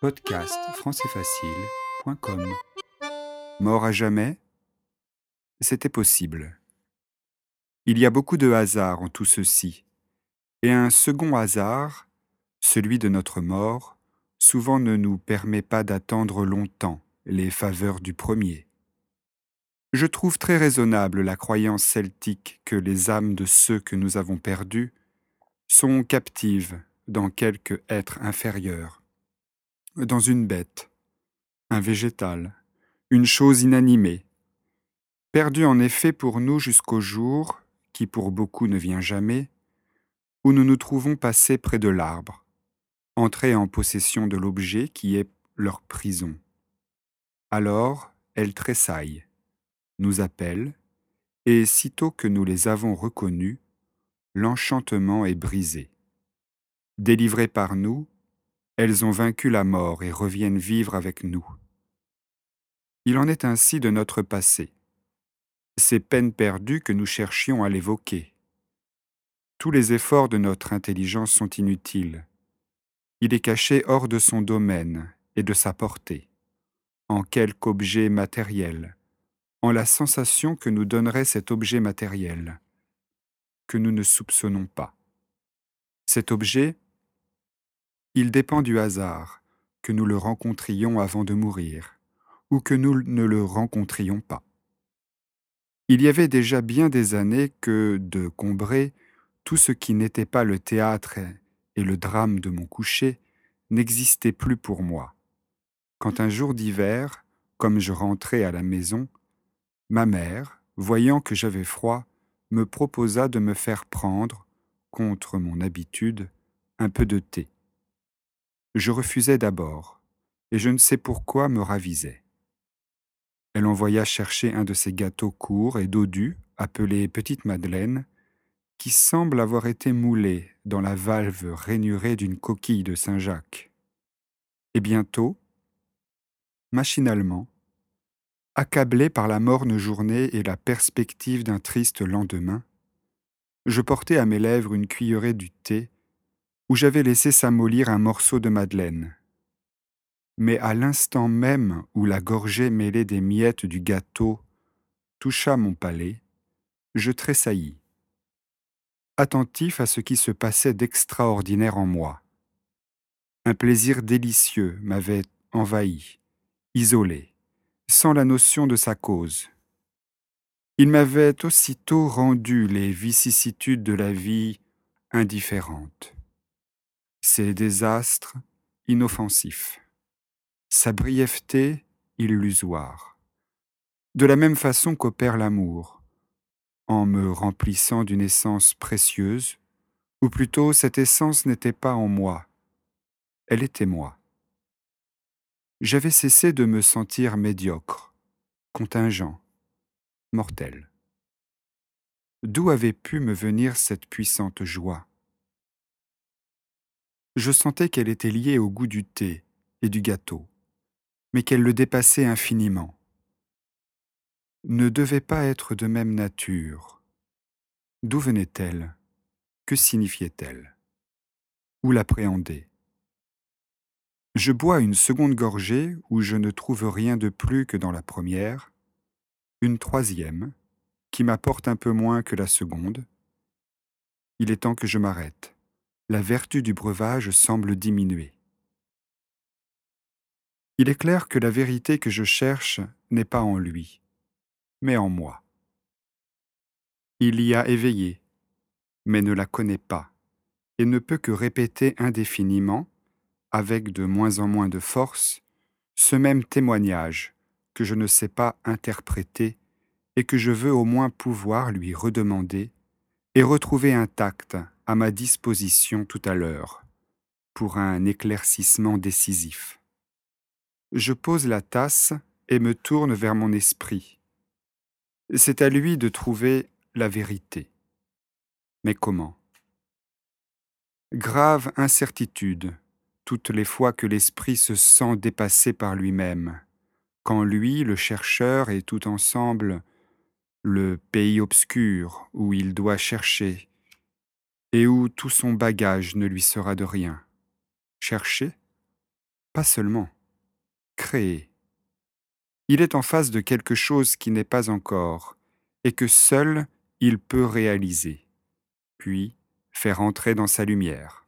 Podcast françaisfacile.com Mort à jamais? C'était possible. Il y a beaucoup de hasard en tout ceci, et un second hasard, celui de notre mort, souvent ne nous permet pas d'attendre longtemps les faveurs du premier. Je trouve très raisonnable la croyance celtique que les âmes de ceux que nous avons perdus sont captives dans quelque être inférieur, dans une bête, un végétal, une chose inanimée, perdue en effet pour nous jusqu'au jour, qui pour beaucoup ne vient jamais, où nous nous trouvons passés près de l'arbre, entrés en possession de l'objet qui est leur prison. Alors elles tressaillent, nous appellent, et sitôt que nous les avons reconnus, l'enchantement est brisé. Délivrées par nous, elles ont vaincu la mort et reviennent vivre avec nous. Il en est ainsi de notre passé, ces peines perdues que nous cherchions à l'évoquer. Tous les efforts de notre intelligence sont inutiles. Il est caché hors de son domaine et de sa portée, en quelque objet matériel, en la sensation que nous donnerait cet objet matériel, que nous ne soupçonnons pas. Cet objet, il dépend du hasard, que nous le rencontrions avant de mourir, ou que nous ne le rencontrions pas. Il y avait déjà bien des années que, de Combray, tout ce qui n'était pas le théâtre et le drame de mon coucher n'existait plus pour moi. Quand un jour d'hiver, comme je rentrais à la maison, ma mère, voyant que j'avais froid, me proposa de me faire prendre, contre mon habitude, un peu de thé. Je refusai d'abord, et je ne sais pourquoi me ravisait. Elle envoya chercher un de ces gâteaux courts et dodus, appelés Petite Madeleine, qui semble avoir été moulé dans la valve rainurée d'une coquille de Saint-Jacques. Et bientôt, machinalement, accablé par la morne journée et la perspective d'un triste lendemain, je portai à mes lèvres une cuillerée du thé où j'avais laissé s'amollir un morceau de madeleine. Mais à l'instant même où la gorgée mêlée des miettes du gâteau toucha mon palais, je tressaillis, attentif à ce qui se passait d'extraordinaire en moi. Un plaisir délicieux m'avait envahi, isolé, sans la notion de sa cause. Il m'avait aussitôt rendu les vicissitudes de la vie indifférentes ses désastres inoffensifs, sa brièveté illusoire, de la même façon qu'opère l'amour, en me remplissant d'une essence précieuse, ou plutôt cette essence n'était pas en moi, elle était moi. J'avais cessé de me sentir médiocre, contingent, mortel. D'où avait pu me venir cette puissante joie? Je sentais qu'elle était liée au goût du thé et du gâteau, mais qu'elle le dépassait infiniment. Ne devait pas être de même nature. D'où venait-elle? Que signifiait-elle? Où l'appréhender? Je bois une seconde gorgée où je ne trouve rien de plus que dans la première, une troisième, qui m'apporte un peu moins que la seconde. Il est temps que je m'arrête la vertu du breuvage semble diminuer. Il est clair que la vérité que je cherche n'est pas en lui, mais en moi. Il y a éveillé, mais ne la connaît pas, et ne peut que répéter indéfiniment, avec de moins en moins de force, ce même témoignage que je ne sais pas interpréter et que je veux au moins pouvoir lui redemander et retrouver intact à ma disposition tout à l'heure pour un éclaircissement décisif. Je pose la tasse et me tourne vers mon esprit. C'est à lui de trouver la vérité. Mais comment? Grave incertitude, toutes les fois que l'esprit se sent dépassé par lui-même, quand lui, le chercheur, et tout ensemble le pays obscur où il doit chercher et où tout son bagage ne lui sera de rien. Chercher? Pas seulement, créer. Il est en face de quelque chose qui n'est pas encore, et que seul il peut réaliser, puis faire entrer dans sa lumière.